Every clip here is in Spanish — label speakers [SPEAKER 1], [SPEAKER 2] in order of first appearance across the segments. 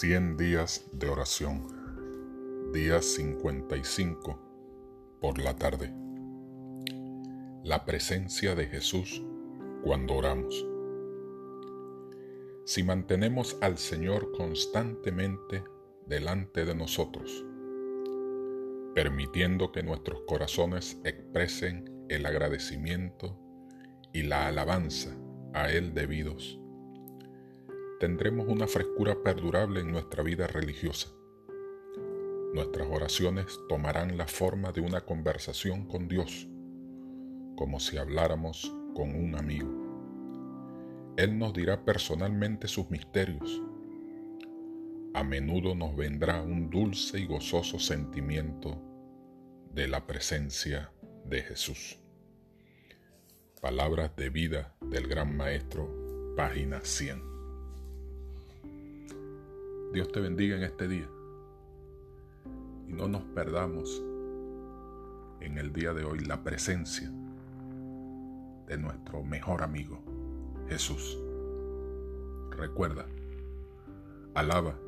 [SPEAKER 1] 100 días de oración. Día 55 por la tarde. La presencia de Jesús cuando oramos. Si mantenemos al Señor constantemente delante de nosotros, permitiendo que nuestros corazones expresen el agradecimiento y la alabanza a Él debidos, tendremos una frescura perdurable en nuestra vida religiosa. Nuestras oraciones tomarán la forma de una conversación con Dios, como si habláramos con un amigo. Él nos dirá personalmente sus misterios. A menudo nos vendrá un dulce y gozoso sentimiento de la presencia de Jesús. Palabras de vida del Gran Maestro, página 100. Dios te bendiga en este día. Y no nos perdamos en el día de hoy la presencia de nuestro mejor amigo, Jesús. Recuerda, alaba,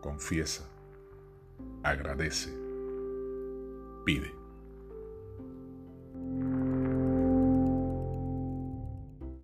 [SPEAKER 1] confiesa, agradece, pide.